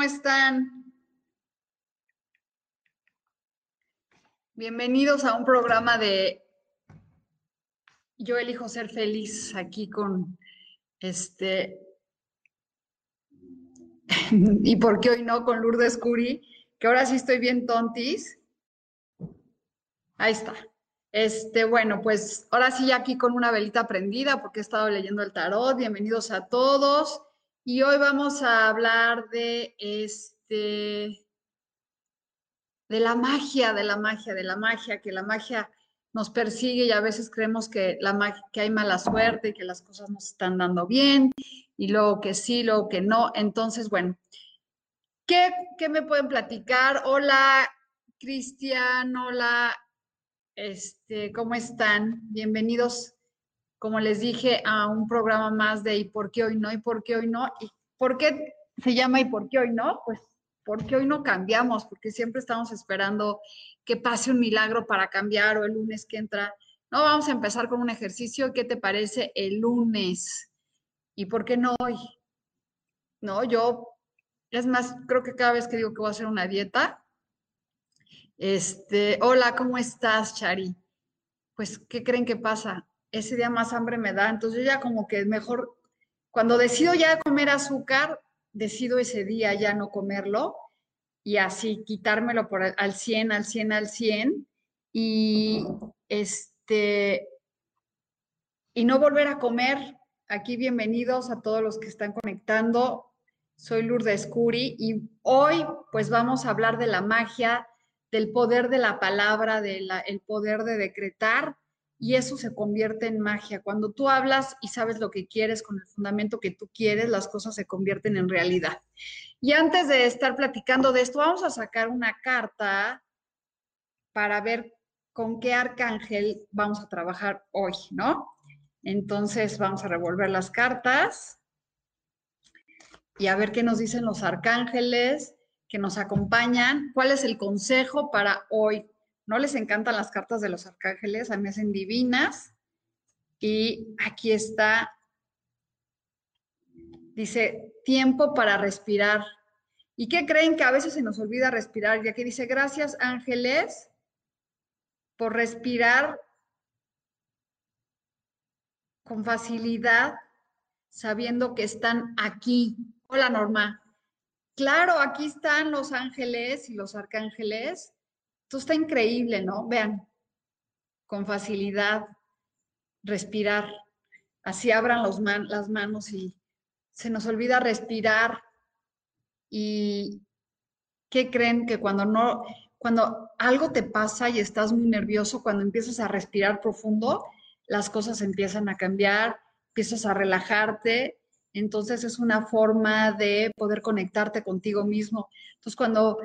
¿Cómo están? Bienvenidos a un programa de Yo elijo ser feliz aquí con este y por qué hoy no con Lourdes Curi, que ahora sí estoy bien tontis. Ahí está. Este, bueno, pues ahora sí aquí con una velita prendida porque he estado leyendo el tarot. Bienvenidos a todos. Y hoy vamos a hablar de este de la magia, de la magia, de la magia, que la magia nos persigue y a veces creemos que, la que hay mala suerte y que las cosas nos están dando bien y luego que sí, luego que no. Entonces, bueno, ¿qué, qué me pueden platicar? Hola, Cristian, hola, este, ¿cómo están? Bienvenidos como les dije, a un programa más de ¿y por qué hoy no? ¿y por qué hoy no? ¿Y por qué se llama ¿y por qué hoy no? Pues porque hoy no cambiamos, porque siempre estamos esperando que pase un milagro para cambiar o el lunes que entra. No, vamos a empezar con un ejercicio. ¿Qué te parece el lunes? ¿Y por qué no hoy? No, yo, es más, creo que cada vez que digo que voy a hacer una dieta, este, hola, ¿cómo estás, Chari? Pues, ¿qué creen que pasa? Ese día más hambre me da. Entonces yo ya como que mejor, cuando decido ya comer azúcar, decido ese día ya no comerlo y así quitármelo por al 100, al 100, al 100 y este y no volver a comer. Aquí bienvenidos a todos los que están conectando. Soy Lourdes Curi y hoy pues vamos a hablar de la magia, del poder de la palabra, del poder de decretar y eso se convierte en magia. Cuando tú hablas y sabes lo que quieres con el fundamento que tú quieres, las cosas se convierten en realidad. Y antes de estar platicando de esto, vamos a sacar una carta para ver con qué arcángel vamos a trabajar hoy, ¿no? Entonces vamos a revolver las cartas y a ver qué nos dicen los arcángeles que nos acompañan, cuál es el consejo para hoy. ¿No les encantan las cartas de los arcángeles? A mí me hacen divinas. Y aquí está, dice, tiempo para respirar. ¿Y qué creen que a veces se nos olvida respirar? Ya que dice, gracias ángeles por respirar con facilidad, sabiendo que están aquí. Hola Norma. Claro, aquí están los ángeles y los arcángeles esto está increíble, ¿no? Vean, con facilidad, respirar. Así abran las manos y se nos olvida respirar. ¿Y qué creen que cuando no, cuando algo te pasa y estás muy nervioso, cuando empiezas a respirar profundo, las cosas empiezan a cambiar, empiezas a relajarte. Entonces es una forma de poder conectarte contigo mismo. Entonces cuando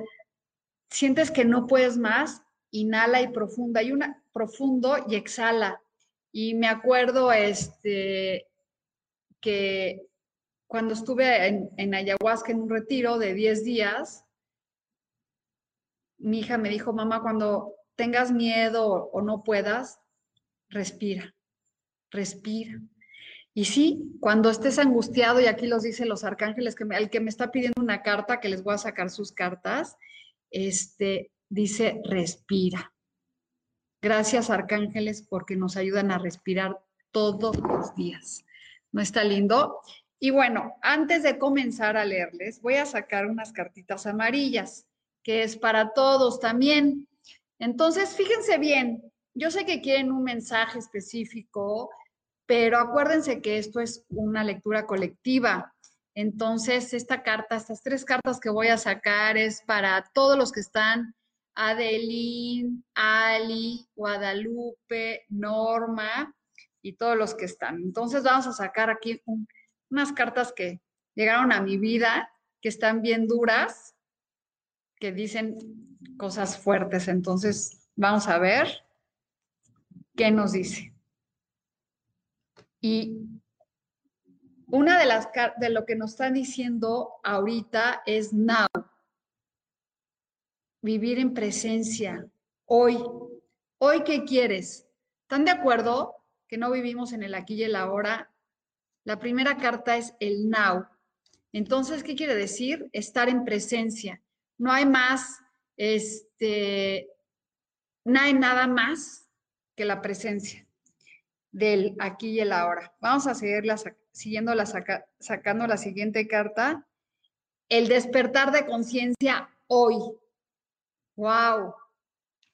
sientes que no puedes más, inhala y profunda, y una profundo y exhala. Y me acuerdo este, que cuando estuve en, en ayahuasca en un retiro de 10 días, mi hija me dijo, mamá, cuando tengas miedo o no puedas, respira, respira. Y sí, cuando estés angustiado, y aquí los dicen los arcángeles, que el que me está pidiendo una carta, que les voy a sacar sus cartas, este, dice respira. Gracias, arcángeles, porque nos ayudan a respirar todos los días. ¿No está lindo? Y bueno, antes de comenzar a leerles, voy a sacar unas cartitas amarillas, que es para todos también. Entonces, fíjense bien, yo sé que quieren un mensaje específico, pero acuérdense que esto es una lectura colectiva. Entonces, esta carta, estas tres cartas que voy a sacar es para todos los que están, Adeline, Ali, Guadalupe, Norma y todos los que están. Entonces, vamos a sacar aquí unas cartas que llegaron a mi vida, que están bien duras, que dicen cosas fuertes. Entonces, vamos a ver qué nos dice. Y una de las de lo que nos están diciendo ahorita es now. Vivir en presencia. Hoy. Hoy, ¿qué quieres? ¿Están de acuerdo que no vivimos en el aquí y el ahora? La primera carta es el now. Entonces, ¿qué quiere decir? Estar en presencia. No hay más, este, no hay nada más que la presencia del aquí y el ahora. Vamos a seguir siguiendo la sacando la siguiente carta. El despertar de conciencia hoy. ¡Wow!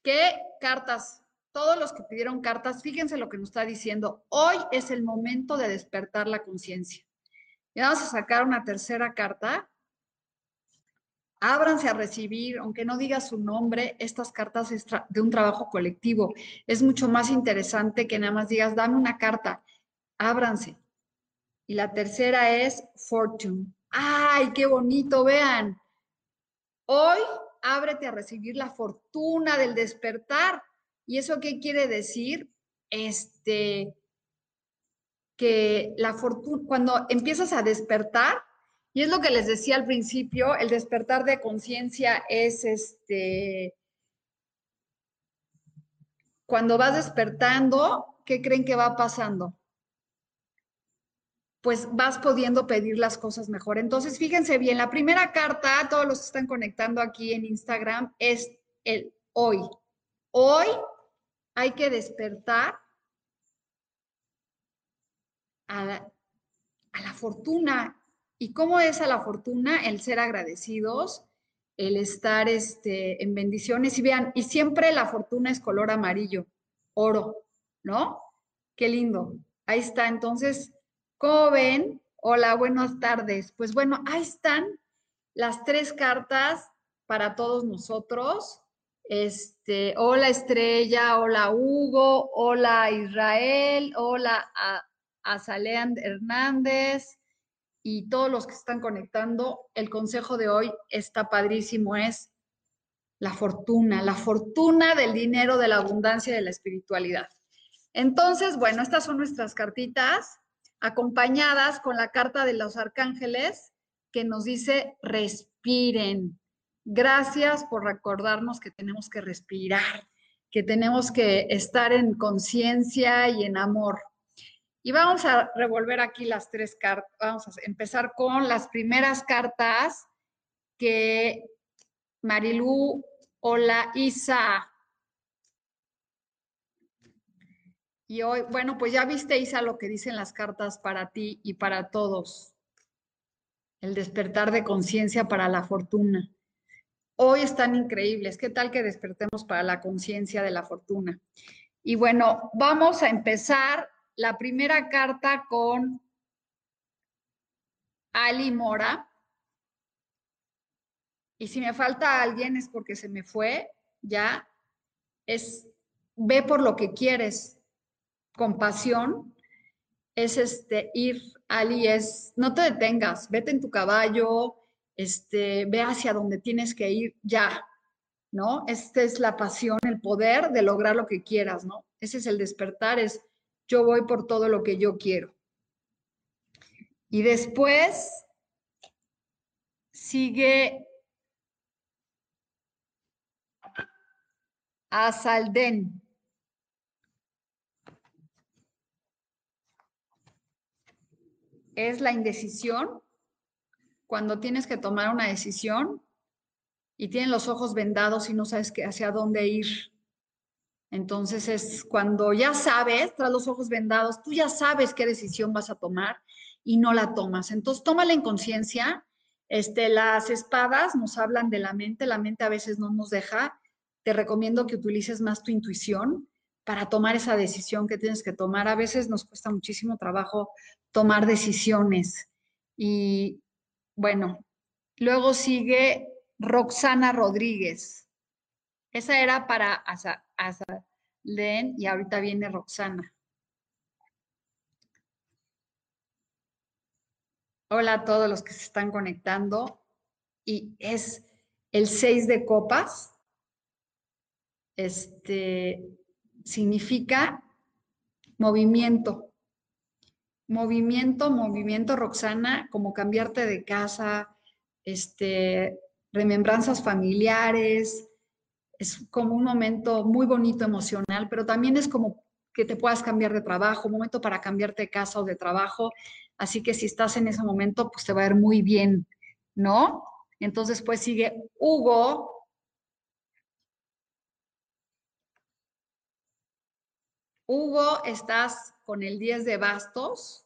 ¿Qué cartas? Todos los que pidieron cartas, fíjense lo que nos está diciendo. Hoy es el momento de despertar la conciencia. Y vamos a sacar una tercera carta ábranse a recibir, aunque no diga su nombre, estas cartas de un trabajo colectivo. Es mucho más interesante que nada más digas, dame una carta, ábranse. Y la tercera es Fortune. ¡Ay, qué bonito! Vean, hoy ábrete a recibir la fortuna del despertar. ¿Y eso qué quiere decir? Este, que la fortuna, cuando empiezas a despertar, y es lo que les decía al principio, el despertar de conciencia es este, cuando vas despertando, ¿qué creen que va pasando? Pues vas pudiendo pedir las cosas mejor. Entonces, fíjense bien, la primera carta, todos los que están conectando aquí en Instagram, es el hoy. Hoy hay que despertar a la, a la fortuna ¿Y cómo es a la fortuna el ser agradecidos, el estar este, en bendiciones? Y vean, y siempre la fortuna es color amarillo, oro, ¿no? Qué lindo. Ahí está. Entonces, ¿cómo ven? Hola, buenas tardes. Pues bueno, ahí están las tres cartas para todos nosotros. Este, hola Estrella, hola Hugo, hola Israel, hola a Azalean Hernández, y todos los que están conectando, el consejo de hoy está padrísimo, es la fortuna, la fortuna del dinero, de la abundancia, de la espiritualidad. Entonces, bueno, estas son nuestras cartitas acompañadas con la carta de los arcángeles que nos dice respiren. Gracias por recordarnos que tenemos que respirar, que tenemos que estar en conciencia y en amor. Y vamos a revolver aquí las tres cartas. Vamos a empezar con las primeras cartas que Marilú, hola Isa. Y hoy, bueno, pues ya viste Isa lo que dicen las cartas para ti y para todos. El despertar de conciencia para la fortuna. Hoy están increíbles. ¿Qué tal que despertemos para la conciencia de la fortuna? Y bueno, vamos a empezar la primera carta con Ali Mora. Y si me falta alguien es porque se me fue, ya es ve por lo que quieres, compasión, es este ir, Ali, es no te detengas, vete en tu caballo, este, ve hacia donde tienes que ir ya, ¿no? Esta es la pasión, el poder de lograr lo que quieras, ¿no? Ese es el despertar, es yo voy por todo lo que yo quiero. Y después sigue a Es la indecisión cuando tienes que tomar una decisión y tienes los ojos vendados y no sabes hacia dónde ir. Entonces es cuando ya sabes, tras los ojos vendados, tú ya sabes qué decisión vas a tomar y no la tomas. Entonces, tómala en conciencia. Este, las espadas nos hablan de la mente, la mente a veces no nos deja. Te recomiendo que utilices más tu intuición para tomar esa decisión que tienes que tomar. A veces nos cuesta muchísimo trabajo tomar decisiones. Y bueno, luego sigue Roxana Rodríguez. Esa era para Asa, Len y ahorita viene Roxana. Hola a todos los que se están conectando. Y es el 6 de copas. Este significa movimiento. Movimiento, movimiento, Roxana, como cambiarte de casa, este, remembranzas familiares. Es como un momento muy bonito emocional, pero también es como que te puedas cambiar de trabajo, un momento para cambiarte de casa o de trabajo. Así que si estás en ese momento, pues te va a ir muy bien, ¿no? Entonces, pues sigue Hugo. Hugo, estás con el 10 de bastos,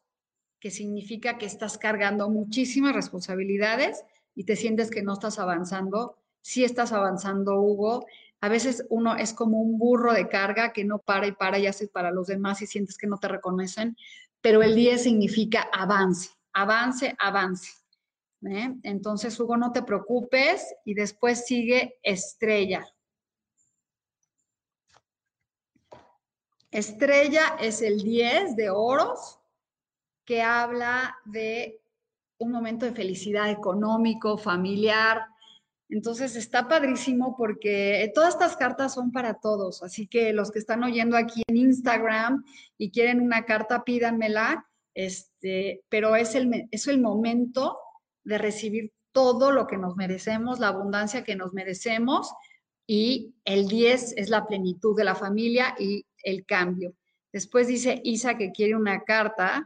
que significa que estás cargando muchísimas responsabilidades y te sientes que no estás avanzando. Sí estás avanzando, Hugo. A veces uno es como un burro de carga que no para y para y hace para los demás y sientes que no te reconocen pero el 10 significa avance, avance, avance. ¿eh? Entonces, Hugo, no te preocupes y después sigue estrella. Estrella es el 10 de oros que habla de un momento de felicidad económico, familiar, entonces está padrísimo porque todas estas cartas son para todos, así que los que están oyendo aquí en Instagram y quieren una carta, pídanmela, este, pero es el, el momento de recibir todo lo que nos merecemos, la abundancia que nos merecemos. Y el 10 es la plenitud de la familia y el cambio. Después dice Isa que quiere una carta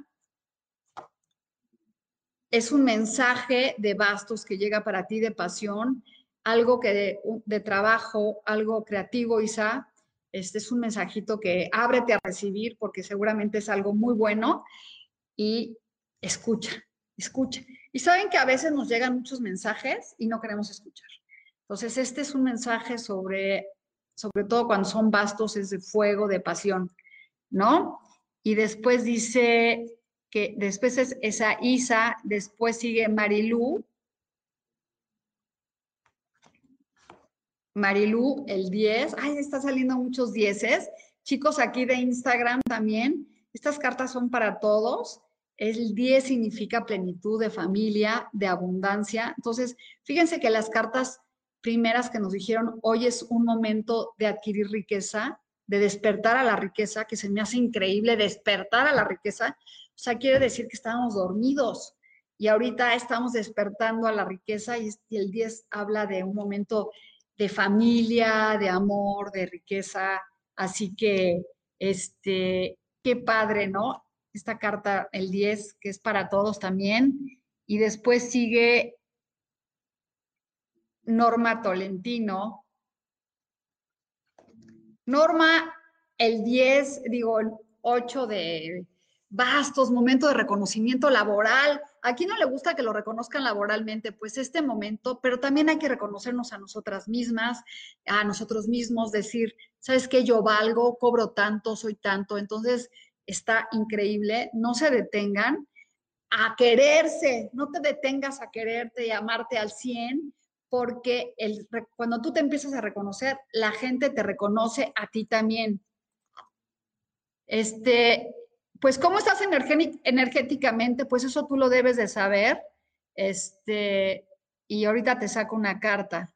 es un mensaje de bastos que llega para ti de pasión, algo que de, trabajo, algo creativo, Isa. Este es un mensajito que ábrete a recibir porque seguramente es algo muy bueno y escucha, escucha. Y saben que a veces nos llegan muchos mensajes y no queremos escuchar. Entonces, este es un mensaje sobre, sobre todo cuando son bastos, es de fuego, de pasión, ¿no? Y después dice, que después es esa Isa, después sigue Marilú. Marilú, el 10. Ay, está saliendo muchos dieces. Chicos, aquí de Instagram también. Estas cartas son para todos. El 10 significa plenitud de familia, de abundancia. Entonces, fíjense que las cartas primeras que nos dijeron, hoy es un momento de adquirir riqueza, de despertar a la riqueza, que se me hace increíble despertar a la riqueza, o sea, quiere decir que estábamos dormidos y ahorita estamos despertando a la riqueza y el 10 habla de un momento de familia, de amor, de riqueza. Así que, este, qué padre, ¿no? Esta carta, el 10, que es para todos también. Y después sigue Norma Tolentino. Norma, el 10, digo, el 8 de bastos, momento de reconocimiento laboral. ¿A quién no le gusta que lo reconozcan laboralmente? Pues este momento, pero también hay que reconocernos a nosotras mismas, a nosotros mismos, decir, ¿sabes qué? Yo valgo, cobro tanto, soy tanto. Entonces, está increíble. No se detengan a quererse, no te detengas a quererte y amarte al 100, porque el, cuando tú te empiezas a reconocer, la gente te reconoce a ti también. Este, pues cómo estás energéticamente, pues eso tú lo debes de saber. Este, y ahorita te saco una carta.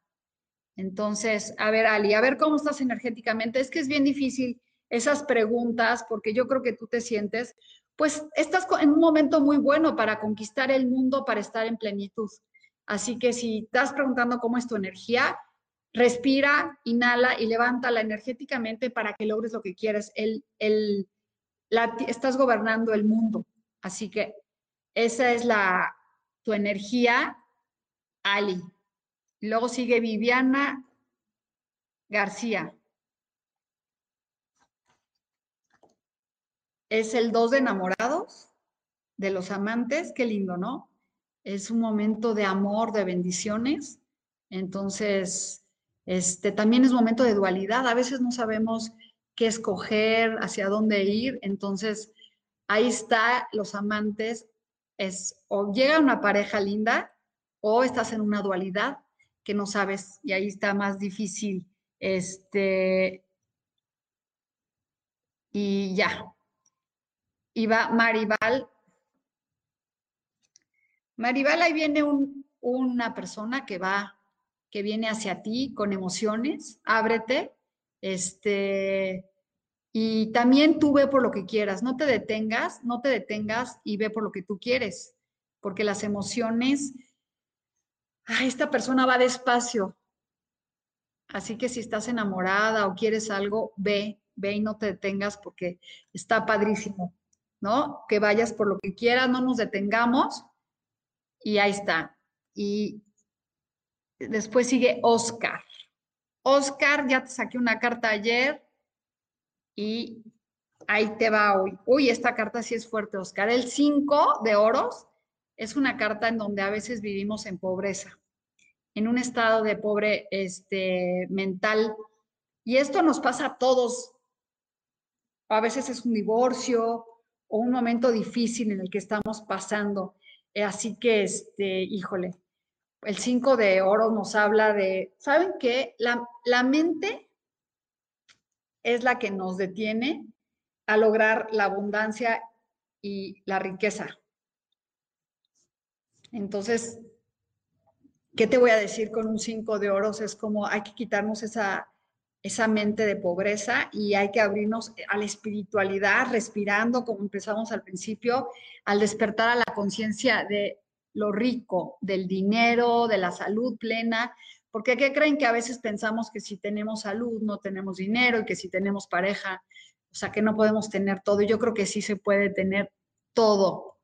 Entonces, a ver, Ali, a ver cómo estás energéticamente. Es que es bien difícil esas preguntas porque yo creo que tú te sientes, pues estás en un momento muy bueno para conquistar el mundo, para estar en plenitud. Así que si estás preguntando cómo es tu energía, respira, inhala y levántala energéticamente para que logres lo que quieres. El, el, estás gobernando el mundo. Así que esa es la, tu energía, Ali. luego sigue Viviana García. Es el dos de enamorados. de los amantes, qué lindo, ¿no? Es un momento de amor, de bendiciones. Entonces, este también es momento de dualidad. A veces no sabemos qué escoger, hacia dónde ir. Entonces, ahí está los amantes. Es o llega una pareja linda o estás en una dualidad que no sabes y ahí está más difícil. Este, y ya. Y va Maribal. Maribal, ahí viene una persona que va, que viene hacia ti con emociones, ábrete, este, y también tú ve por lo que quieras, no te detengas, no te detengas y ve por lo que tú quieres, porque las emociones, esta persona va despacio. Así que si estás enamorada o quieres algo, ve, ve y no te detengas porque está padrísimo, ¿no? Que vayas por lo que quieras, no nos detengamos y ahí está. Y después sigue Oscar. Oscar, ya te saqué una carta ayer y ahí te va hoy. Uy, esta carta sí es fuerte, Oscar. El 5 de oros es una carta en donde a veces vivimos en pobreza, en un estado de pobre este, mental. Y esto nos pasa a todos. A veces es un divorcio o un momento difícil en el que estamos pasando. Así que, este, híjole, el 5 de oros nos habla de, ¿saben qué? La, la mente es la que nos detiene a lograr la abundancia y la riqueza. Entonces, ¿qué te voy a decir con un 5 de oros? Es como hay que quitarnos esa, esa mente de pobreza y hay que abrirnos a la espiritualidad, respirando, como empezamos al principio, al despertar a la conciencia de lo rico, del dinero, de la salud plena, porque ¿qué creen que a veces pensamos que si tenemos salud no tenemos dinero y que si tenemos pareja, o sea, que no podemos tener todo? Yo creo que sí se puede tener todo,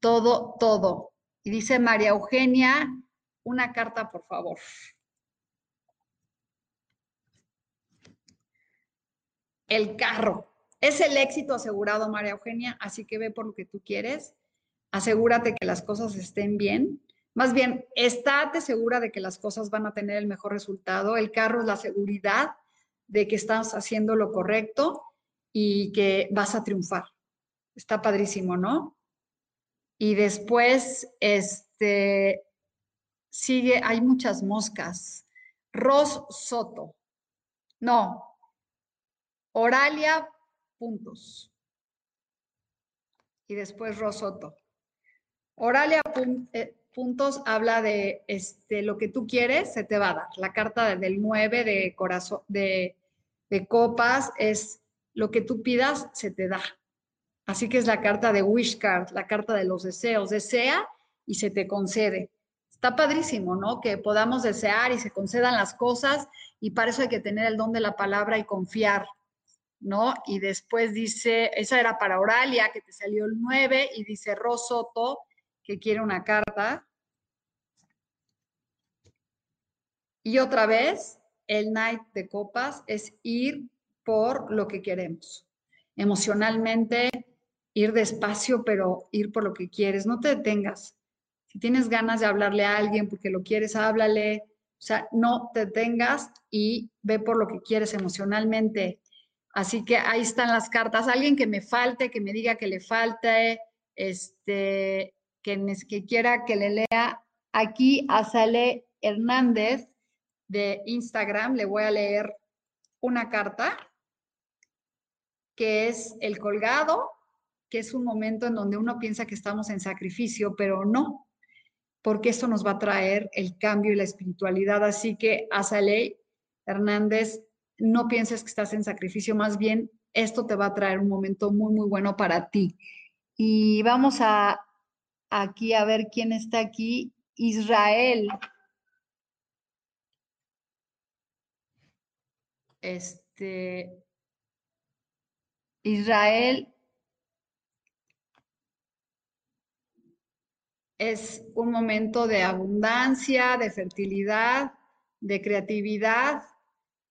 todo, todo. Y dice María Eugenia, una carta, por favor. El carro. Es el éxito asegurado, María Eugenia, así que ve por lo que tú quieres. Asegúrate que las cosas estén bien más bien, estate segura de que las cosas van a tener el mejor resultado. El carro es la seguridad de que estás haciendo lo correcto y que vas a triunfar. Está padrísimo, ¿no? Y después, este, sigue, hay muchas moscas. Ros Soto. No. Oralia, puntos. Y después Ros Soto. Oralia, puntos puntos habla de este, lo que tú quieres, se te va a dar. La carta del 9 de corazón, de, de copas es lo que tú pidas, se te da. Así que es la carta de Wish Card, la carta de los deseos. Desea y se te concede. Está padrísimo, ¿no? Que podamos desear y se concedan las cosas y para eso hay que tener el don de la palabra y confiar, ¿no? Y después dice, esa era para Oralia, que te salió el 9, y dice Rosoto, que quiere una carta. Y otra vez, el Knight de Copas es ir por lo que queremos. Emocionalmente, ir despacio, pero ir por lo que quieres. No te detengas. Si tienes ganas de hablarle a alguien porque lo quieres, háblale. O sea, no te detengas y ve por lo que quieres emocionalmente. Así que ahí están las cartas. Alguien que me falte, que me diga que le falte, este, que, quiera que le lea aquí a Sale Hernández de Instagram, le voy a leer una carta que es el colgado, que es un momento en donde uno piensa que estamos en sacrificio, pero no, porque esto nos va a traer el cambio y la espiritualidad. Así que, Azalea Hernández, no pienses que estás en sacrificio, más bien esto te va a traer un momento muy, muy bueno para ti. Y vamos a aquí a ver quién está aquí. Israel. Este, Israel es un momento de abundancia, de fertilidad, de creatividad,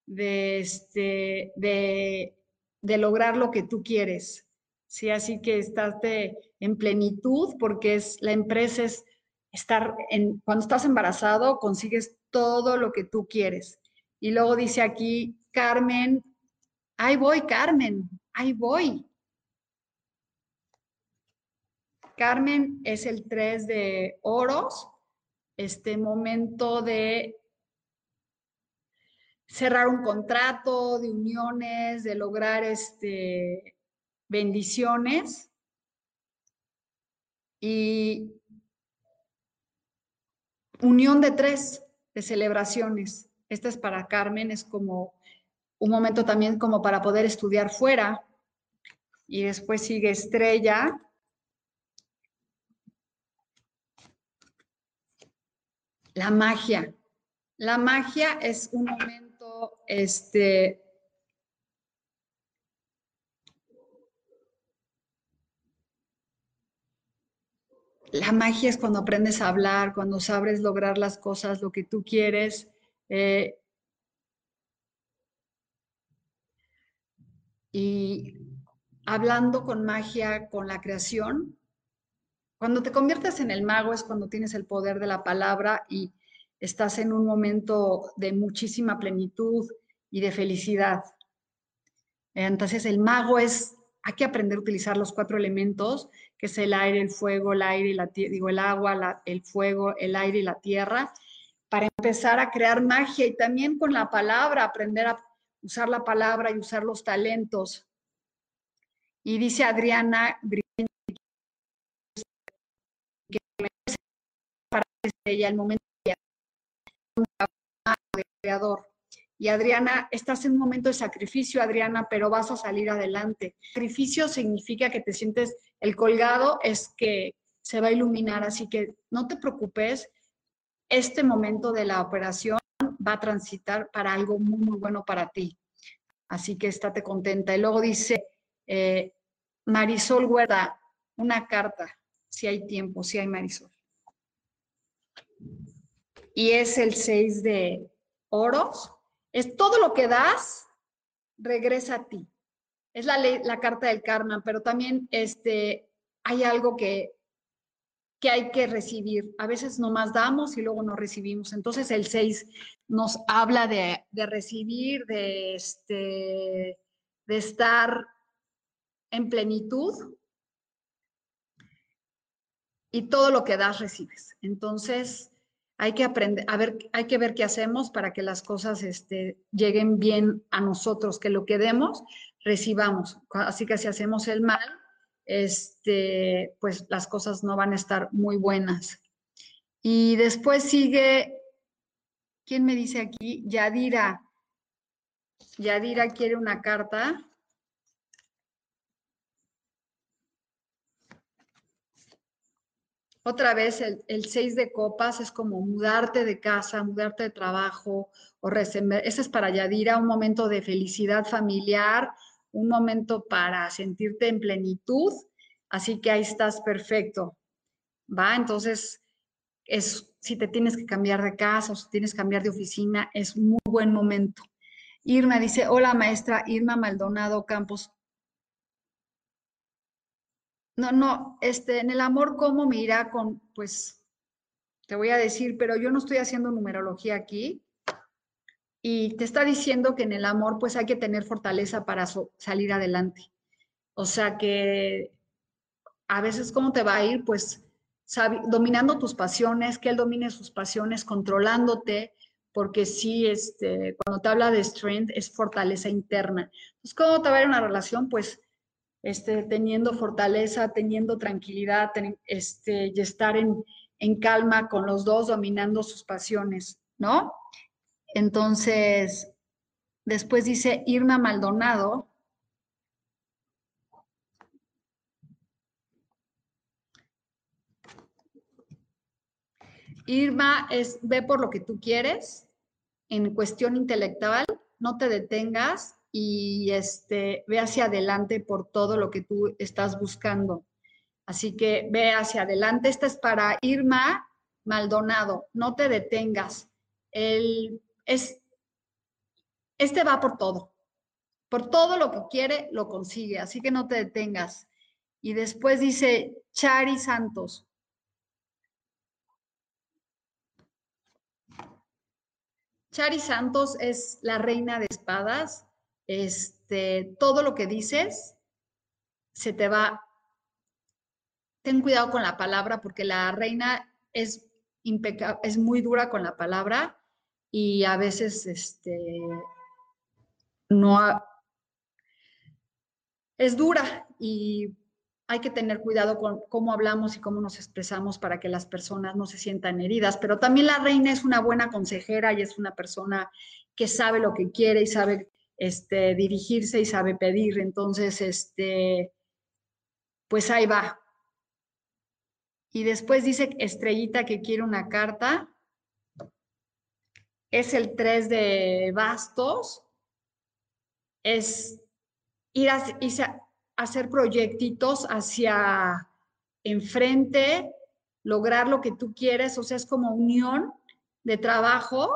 de, este, de, de lograr lo que tú quieres. Sí, así que estás en plenitud porque es la empresa es estar en cuando estás embarazado consigues todo lo que tú quieres. Y luego dice aquí Carmen, ahí voy Carmen, ahí voy. Carmen es el 3 de oros, este momento de cerrar un contrato, de uniones, de lograr este, bendiciones. Y unión de tres, de celebraciones. Esta es para Carmen, es como un momento también como para poder estudiar fuera. Y después sigue Estrella, La magia. La magia es un momento, este, la magia es cuando aprendes a hablar, cuando sabes lograr las cosas, lo que tú quieres. Eh, y hablando con magia, con la creación, cuando te conviertes en el mago es cuando tienes el poder de la palabra y estás en un momento de muchísima plenitud y de felicidad. Entonces el mago es, hay que aprender a utilizar los cuatro elementos, que es el aire, el fuego, el aire y la digo el agua, el fuego, el aire y la tierra, para empezar a crear magia y también con la palabra, aprender a usar la palabra y usar los talentos. Y dice Adriana, ella el momento de creador. Y Adriana, estás en un momento de sacrificio, Adriana, pero vas a salir adelante. Sacrificio significa que te sientes, el colgado es que se va a iluminar, así que no te preocupes, este momento de la operación va a transitar para algo muy, muy bueno para ti. Así que estate contenta. Y luego dice eh, Marisol Huerta, una carta, si hay tiempo, si hay Marisol y es el 6 de oros. Es todo lo que das, regresa a ti. Es la, carta del karma, pero también este, hay algo que, que hay que recibir. A veces nomás damos y luego no recibimos. Entonces el 6 nos habla de, de recibir, de, este, de estar en plenitud y todo lo que das recibes. Entonces, hay que aprender, ver, hay que ver qué hacemos para que las cosas este, lleguen bien a nosotros, que lo que demos, recibamos. Así que si hacemos el mal, este, pues las cosas no van a estar muy buenas. Y después sigue, ¿quién me dice aquí? Yadira. Yadira quiere una carta. Otra vez, el, seis de copas es como mudarte de casa, mudarte de trabajo, o ese es para Yadira, un momento de felicidad familiar, un momento para sentirte en plenitud, así que ahí estás perfecto, ¿va? Entonces, es, si te tienes que cambiar de casa o si tienes que cambiar de oficina, es muy buen momento. Irma dice, hola maestra Irma Maldonado Campos, no, no, este, en el amor, ¿cómo me irá con, pues, te voy a decir, pero yo no estoy haciendo numerología aquí. Y te está diciendo que en el amor, pues hay que tener fortaleza para salir adelante. O sea que a veces, ¿cómo te va a ir? Pues dominando tus pasiones, que él domine sus pasiones, controlándote, porque sí, este, cuando te habla de strength, es fortaleza interna. ¿cómo te va a ir una relación? Pues este, teniendo fortaleza, teniendo tranquilidad este, y estar en, en calma con los dos, dominando sus pasiones, ¿no? Entonces, después dice Irma Maldonado. Irma es, ve por lo que tú quieres en cuestión intelectual, no te detengas, y este, ve hacia adelante por todo lo que tú estás buscando. Así que ve hacia adelante. Esta es para Irma Maldonado. No te detengas. El, es, este va por todo. Por todo lo que quiere, lo consigue. Así que no te detengas. Y después dice Chari Santos. Chari Santos es la reina de espadas. Este, todo lo que dices se te va. Ten cuidado con la palabra porque la reina es impecable, es muy dura con la palabra y a veces este no es dura y hay que tener cuidado con cómo hablamos y cómo nos expresamos para que las personas no se sientan heridas, pero también la reina es una buena consejera y es una persona que sabe lo que quiere y sabe este, dirigirse y sabe pedir. Entonces, este, pues ahí va. Y después dice Estrellita que quiere una carta. Es el 3 de bastos. Es ir a, hacer proyectitos hacia enfrente, lograr lo que tú quieres, o sea, es como unión de trabajo.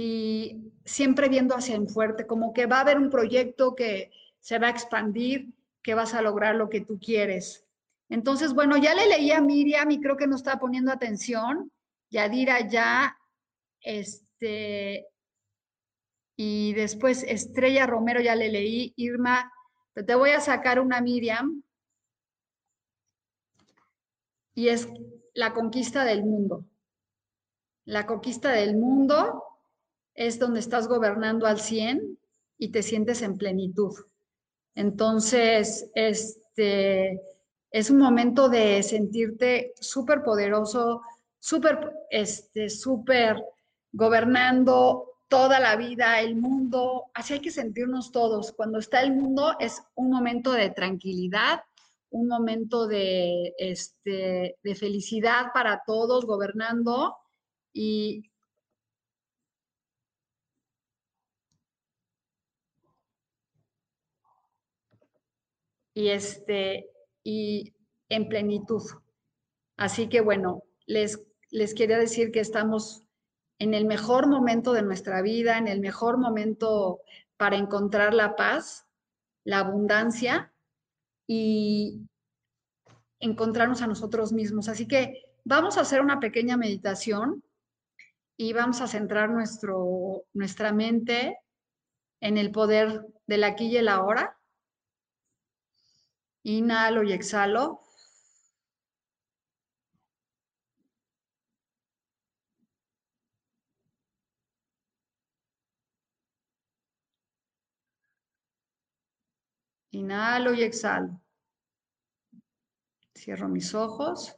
Y siempre viendo hacia en fuerte, como que va a haber un proyecto que se va a expandir, que vas a lograr lo que tú quieres. Entonces, bueno, ya le leí a Miriam y creo que no estaba poniendo atención. Yadira ya, este, y después Estrella Romero ya le leí, Irma, te voy a sacar una Miriam. Y es la conquista del mundo. La conquista del mundo es donde estás gobernando al 100 y te sientes en plenitud. Entonces, este es un momento de sentirte súper poderoso, súper, este, súper gobernando toda la vida, el mundo, así hay que sentirnos todos. Cuando está el mundo es un momento de tranquilidad, un momento de, este, de felicidad para todos gobernando y y este y en plenitud. Así que bueno, les les quería decir que estamos en el mejor momento de nuestra vida, en el mejor momento para encontrar la paz, la abundancia y encontrarnos a nosotros mismos. Así que vamos a hacer una pequeña meditación y vamos a centrar nuestro, nuestra mente en el poder del aquí y el ahora. Inhalo y exhalo. Inhalo y exhalo. Cierro mis ojos.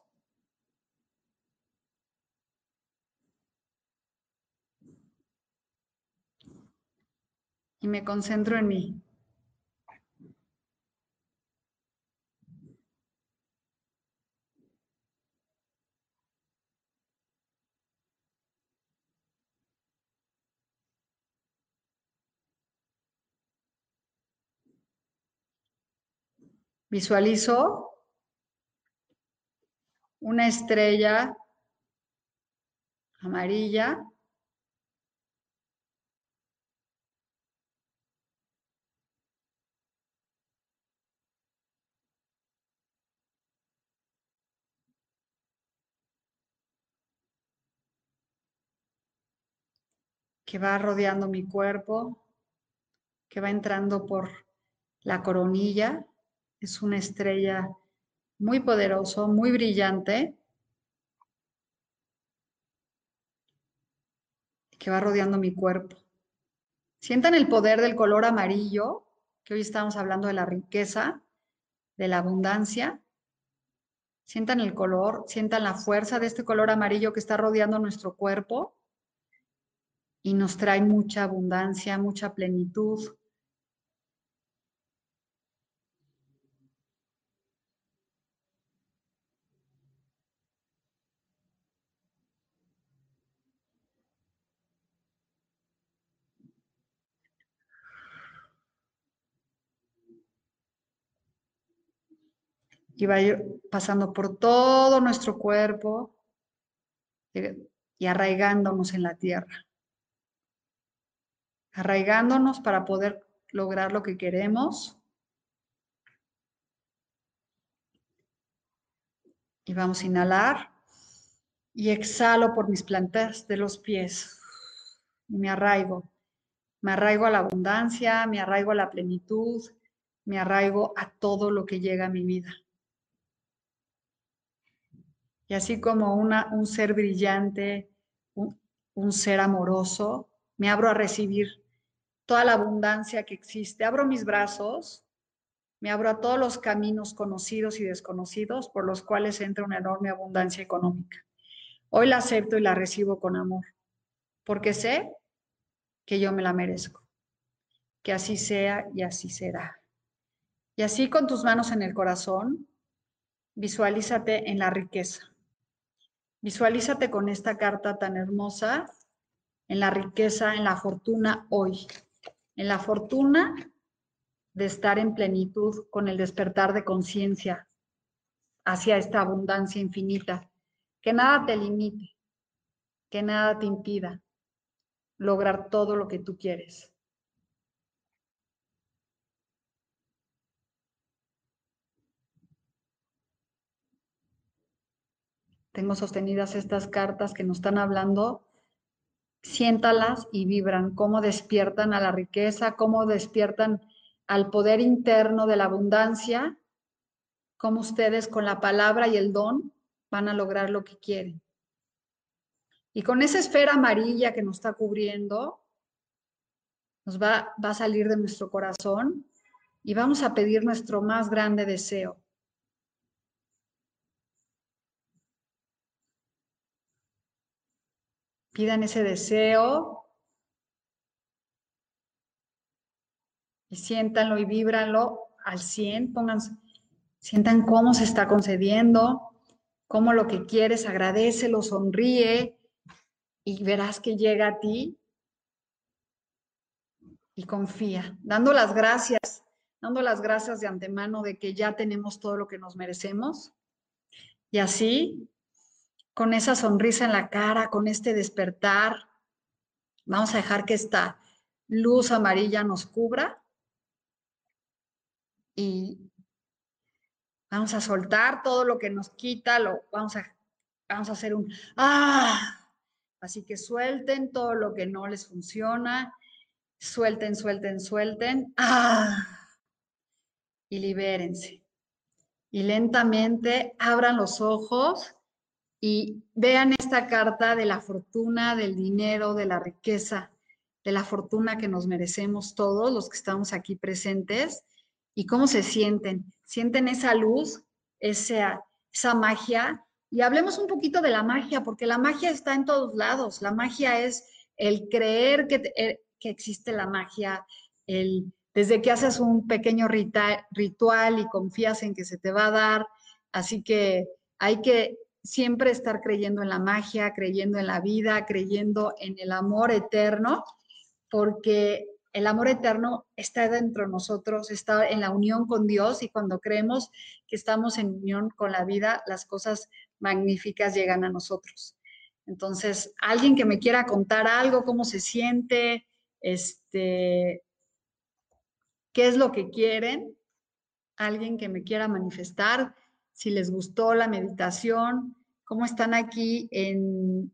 Y me concentro en mí. Visualizo una estrella amarilla. Que va rodeando mi cuerpo, que va entrando por la coronilla es una estrella muy poderoso, muy brillante, que va rodeando mi cuerpo. Sientan el poder del color amarillo, que hoy estamos hablando de la riqueza, de la abundancia. Sientan el color, sientan la fuerza de este color amarillo que está rodeando nuestro cuerpo y nos trae mucha abundancia, mucha plenitud, y va a ir pasando por todo nuestro cuerpo y arraigándonos en la tierra. Arraigándonos para poder lograr lo que queremos. Y vamos a inhalar y exhalo por mis plantas de los pies. Y me arraigo. Me arraigo a la abundancia, me arraigo a la plenitud, me arraigo a todo lo que llega a mi vida. Y así como un ser brillante, un ser amoroso, me abro a recibir toda la abundancia que existe. Abro mis brazos, me abro a todos los caminos conocidos y desconocidos por los cuales entra una enorme abundancia económica. Hoy la acepto y la recibo con amor, porque sé que yo me la merezco. Que así sea y así será. Y así con tus manos en el corazón, visualízate en la riqueza. Visualízate con esta carta tan hermosa en la riqueza, en la fortuna hoy en la fortuna de estar en plenitud con el despertar de conciencia hacia esta abundancia infinita. Que nada te limite, que nada te impida lograr todo lo que tú quieres. Sostenidas estas cartas que nos están hablando siéntalas y vibran, cómo despiertan a la riqueza, cómo despiertan al poder interno de la abundancia, cómo ustedes con la palabra y el don van a lograr lo que quieren. Y con esa esfera amarilla que nos está cubriendo, nos va a salir de nuestro corazón y vamos a pedir nuestro más grande deseo. Pidan ese deseo y siéntanlo y víbranlo al 100, pongan, sientan cómo se está concediendo, cómo lo que quieres, agradecelo, sonríe y verás que llega a ti y confía, dando las gracias, dando las gracias de antemano de que ya tenemos todo lo que nos merecemos. Y así con esa sonrisa en la cara, con este despertar. Vamos a dejar que esta luz amarilla nos cubra y vamos a soltar todo lo que nos quita, lo vamos a vamos a hacer un ah. Así que suelten todo lo que no les funciona. Suelten, suelten, suelten. Ah. Y libérense. Y lentamente abran los ojos y vean esta carta de la fortuna, del dinero, de la riqueza, de la fortuna que nos merecemos todos los que estamos aquí presentes y cómo se sienten. Sienten esa luz, esa, esa magia. Y hablemos un poquito de la magia, porque la magia está en todos lados. La magia es el creer que, eh, que existe la magia, el, desde que haces un pequeño ritual y confías en que se te va a dar. Así que hay que siempre estar creyendo en la magia, creyendo en la vida, creyendo en el amor eterno, porque el amor eterno está dentro de nosotros, está en la unión con Dios y cuando creemos que estamos en unión con la vida, las cosas magníficas llegan a nosotros. Entonces, alguien que me quiera contar algo, cómo se siente, este, qué es lo que quieren, alguien que me quiera manifestar, si les gustó la meditación, cómo están aquí en,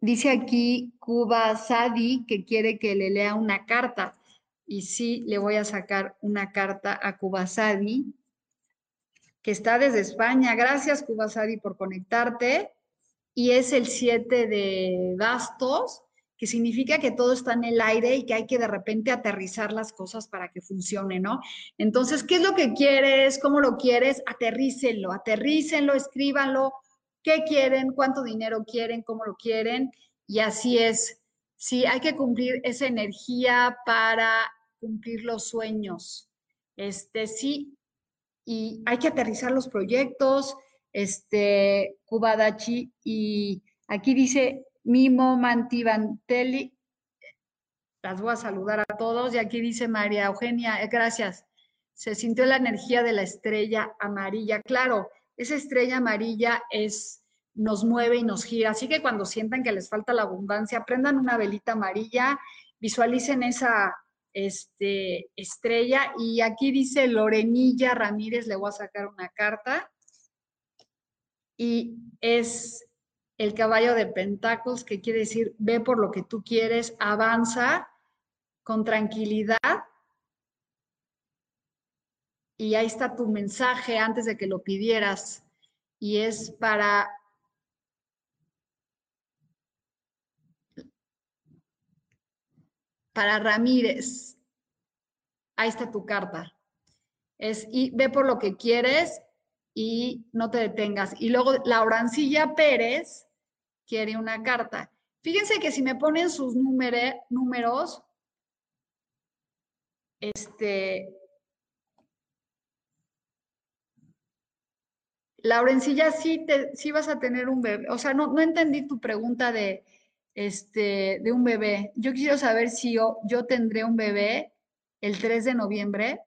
Dice aquí Cuba Sadi que quiere que le lea una carta. Y sí, le voy a sacar una carta a Cuba Sadi, que está desde España. Gracias, Cuba Sadi, por conectarte. Y es el 7 de bastos que significa que todo está en el aire y que hay que de repente aterrizar las cosas para que funcione, ¿no? Entonces, ¿qué es lo que quieres? ¿Cómo lo quieres? Aterrícenlo, aterrícenlo, escríbanlo. ¿Qué quieren? ¿Cuánto dinero quieren? ¿Cómo lo quieren? Y así es. Sí, hay que cumplir esa energía para cumplir los sueños. Este, sí, y hay que aterrizar los proyectos, este, Kubadachi, y aquí dice, Mimo Mantivantelli. Las voy a saludar a todos. Y aquí dice María Eugenia, eh, gracias. Se sintió la energía de la estrella amarilla. Claro, esa estrella amarilla es nos mueve y nos gira. Así que cuando sientan que les falta la abundancia, prendan una velita amarilla, visualicen esa este, estrella. Y aquí dice Lorenilla Ramírez, le voy a sacar una carta. Y es el caballo de pentáculos, que quiere decir, ve por lo que tú quieres, avanza con tranquilidad. Y ahí está tu mensaje antes de que lo pidieras. Y es para para Ramírez. Ahí está tu carta. Es y ve por lo que quieres y no te detengas. Y luego Laurancilla Pérez quiere una carta. Fíjense que si me ponen sus números, este, Laurencilla, sí, te, sí vas a tener un bebé. O sea, no, no entendí tu pregunta de, este, de un bebé. Yo quiero saber si yo, tendré un bebé el 3 de noviembre.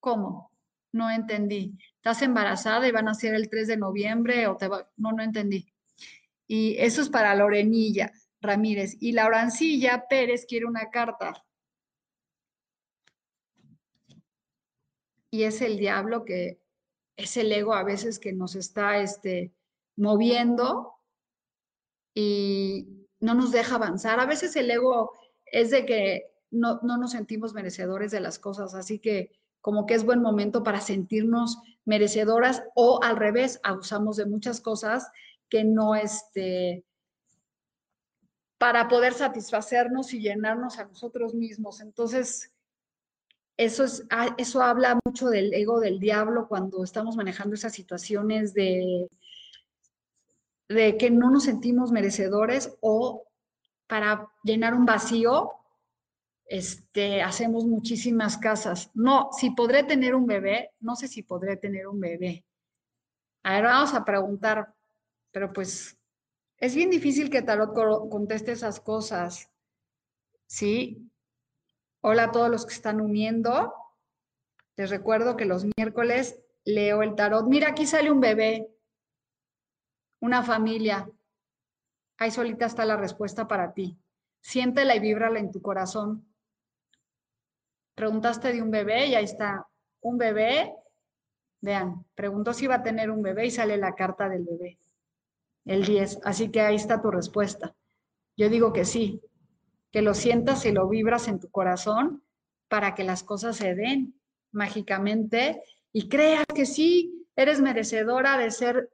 ¿Cómo? No entendí. ¿Estás embarazada y van a ser el 3 de noviembre o te va? No, no entendí. Y eso es para Lorenilla Ramírez. Y Laurancilla Pérez quiere una carta. Y es el diablo que es el ego a veces que nos está este, moviendo y no nos deja avanzar. A veces el ego es de que no, nos sentimos merecedores de las cosas, así que como que es buen momento para sentirnos merecedoras o al revés, abusamos de muchas cosas que no este para poder satisfacernos y llenarnos a nosotros mismos. Entonces, eso, es, ah, eso habla mucho del ego del diablo cuando estamos manejando esas situaciones de, de que no nos sentimos merecedores o para llenar un vacío, este, hacemos muchísimas casas. No, si podré tener un bebé, no sé si podré tener un bebé. A ver, vamos a preguntar, pero pues es bien difícil que Tarot conteste esas cosas. ¿Sí? Hola a todos los que están uniendo. Les recuerdo que los miércoles leo el tarot. Mira, aquí sale un bebé una familia. Ahí solita está la respuesta para ti. Siéntela y víbrala en tu corazón. Preguntaste de un bebé y ahí está. Un bebé, vean, preguntó si iba a tener un bebé y sale la carta del bebé. El 10. Así que ahí está tu respuesta. Yo digo que sí, que lo sientas y lo vibras en tu corazón para que las cosas se den mágicamente y creas que sí, eres merecedora de ser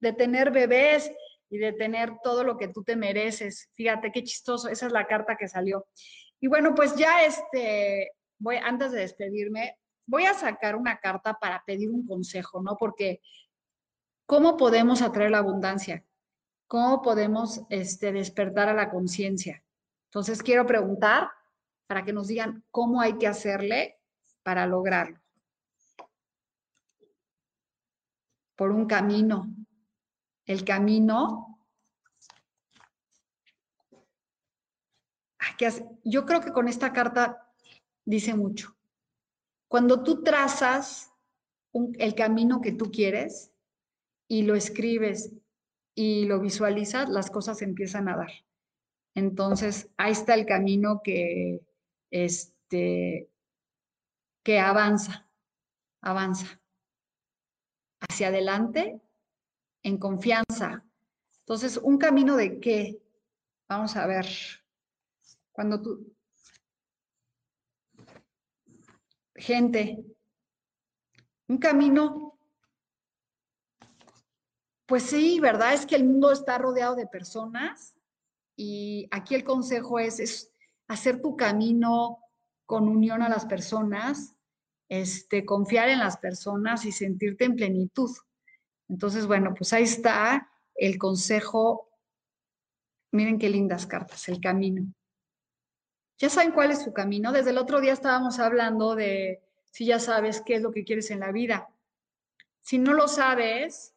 de tener bebés y de tener todo lo que tú te mereces. Fíjate qué chistoso, esa es la carta que salió. Y bueno, pues ya este, voy, antes de despedirme, voy a sacar una carta para pedir un consejo, ¿no? Porque ¿cómo podemos atraer la abundancia? ¿Cómo podemos este, despertar a la conciencia? Entonces quiero preguntar para que nos digan cómo hay que hacerle para lograrlo. Por un camino, el camino. Yo creo que con esta carta dice mucho. Cuando tú trazas el camino que tú quieres y lo escribes y lo visualizas, las cosas empiezan a dar. Entonces, ahí está el camino que, este, que avanza, avanza hacia adelante en confianza. Entonces, ¿un camino de qué? Vamos a ver. Cuando tú... Gente, un camino, pues sí, ¿verdad? Es que el mundo está rodeado de personas y aquí el consejo es, es hacer tu camino con unión a las personas, este, confiar en las personas y sentirte en plenitud. Entonces, bueno, pues ahí está el consejo. Miren qué lindas cartas, el camino. ¿Ya saben cuál es su camino? Desde el otro día estábamos hablando de si ya sabes qué es lo que quieres en la vida. Si no lo sabes,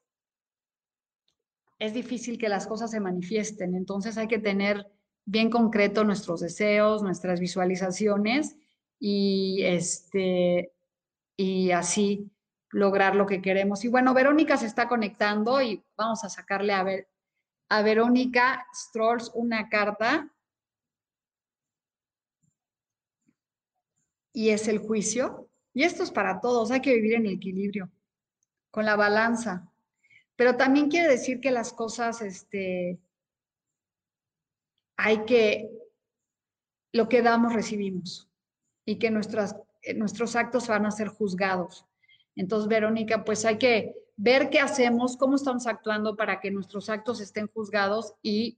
es difícil que las cosas se manifiesten. Entonces hay que tener bien concreto nuestros deseos, nuestras visualizaciones y este y así lograr lo que queremos. Y bueno, Verónica se está conectando y vamos a sacarle a ver a Verónica Strolls una carta. Y es el juicio. Y esto es para todos, hay que vivir en equilibrio, con la balanza. Pero también quiere decir que las cosas, este, hay que, lo que damos, recibimos. Y que nuestras, nuestros actos van a ser juzgados. Entonces, Verónica, pues hay que ver qué hacemos, cómo estamos actuando para que nuestros actos estén juzgados y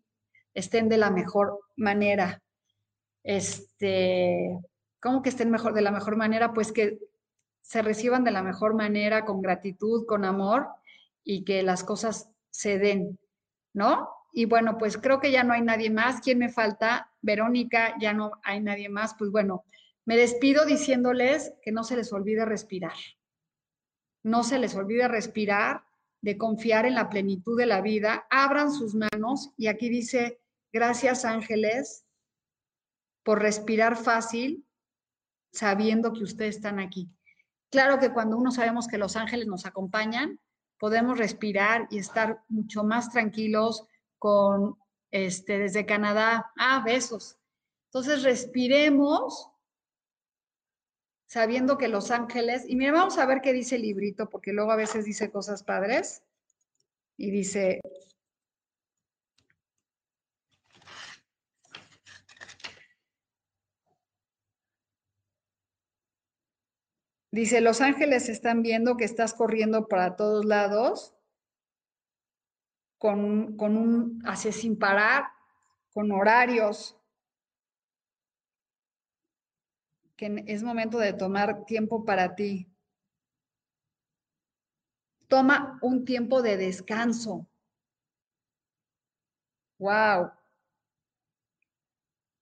estén de la mejor manera. Este, ¿cómo que estén mejor de la mejor manera? Pues que se reciban de la mejor manera, con gratitud, con amor y que las cosas se den, ¿no? Y bueno, pues creo que ya no hay nadie más. ¿Quién me falta? Verónica, ya no hay nadie más. Pues bueno, me despido diciéndoles que no se les olvide respirar no se les olvide respirar, de confiar en la plenitud de la vida, abran sus manos y aquí dice, gracias ángeles por respirar fácil, sabiendo que ustedes están aquí. Claro que cuando uno sabemos que los ángeles nos acompañan, podemos respirar y estar mucho más tranquilos con, este, desde Canadá. Ah, besos. Entonces respiremos sabiendo que los ángeles, y mira, vamos a ver qué dice el librito, porque luego a veces dice cosas padres, y dice, Dice, los ángeles están viendo que estás corriendo para todos lados con, con un, así sin parar, con horarios, que es momento de tomar tiempo para ti. Toma un tiempo de descanso. Wow.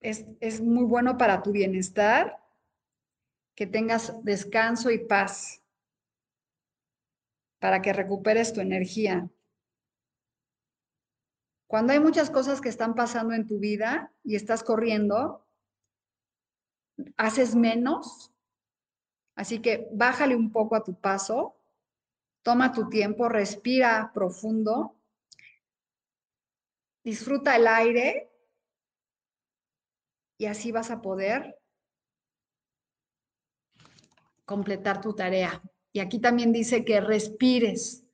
Es, es muy bueno para tu bienestar que tengas descanso y paz para que recuperes tu energía. Cuando hay muchas cosas que están pasando en tu vida y estás corriendo, haces menos. Así que bájale un poco a tu paso, toma tu tiempo, respira profundo, disfruta el aire y así vas a poder completar tu tarea. Y aquí también dice que respires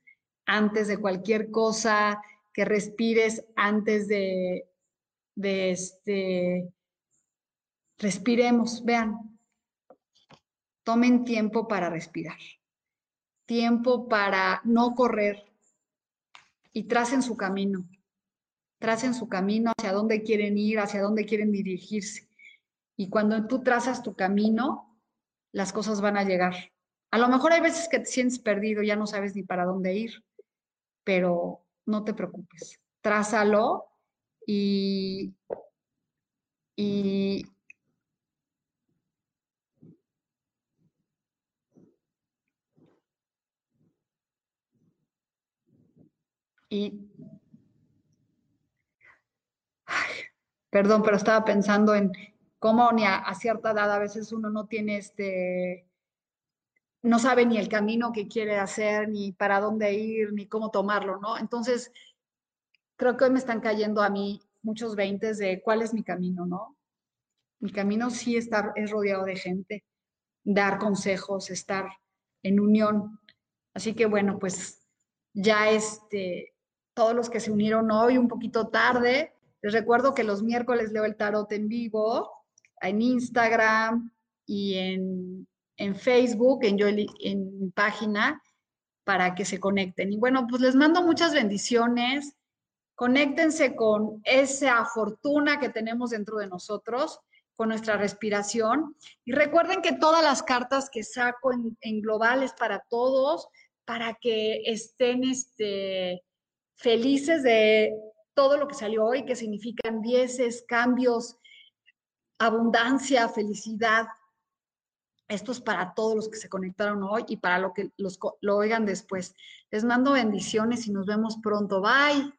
antes de cualquier cosa, que respires antes de, de este, Respiremos, vean. Tomen tiempo para respirar. Tiempo para no correr. Y tracen su camino. Tracen su camino hacia dónde quieren ir, hacia dónde quieren dirigirse. Y cuando tú trazas tu camino, las cosas van a llegar. A lo mejor hay veces que te sientes perdido, ya no sabes ni para dónde ir, pero no te preocupes. Trázalo y, y Y, perdón, pero estaba pensando en cómo ni a, cierta edad a veces uno no tiene este, no sabe ni el camino que quiere hacer, ni para dónde ir, ni cómo tomarlo, ¿no? Entonces, creo que hoy me están cayendo a mí muchos veintes de cuál es mi camino, ¿no? Mi camino sí estar, es rodeado de gente, dar consejos, estar en unión. Así que bueno, pues ya este, todos los que se unieron hoy un poquito tarde. Les recuerdo que los miércoles leo el tarot en vivo, en Instagram y en, Facebook, en, yo, en mi página, para que se conecten. Y bueno, pues les mando muchas bendiciones. Conéctense con esa fortuna que tenemos dentro de nosotros, con nuestra respiración. Y recuerden que todas las cartas que saco en, en global para todos, para que estén este, felices de todo lo que salió hoy, que significan dieces, cambios, abundancia, felicidad. Esto es para todos los que se conectaron hoy y para los que los, lo oigan después. Les mando bendiciones y nos vemos pronto. Bye.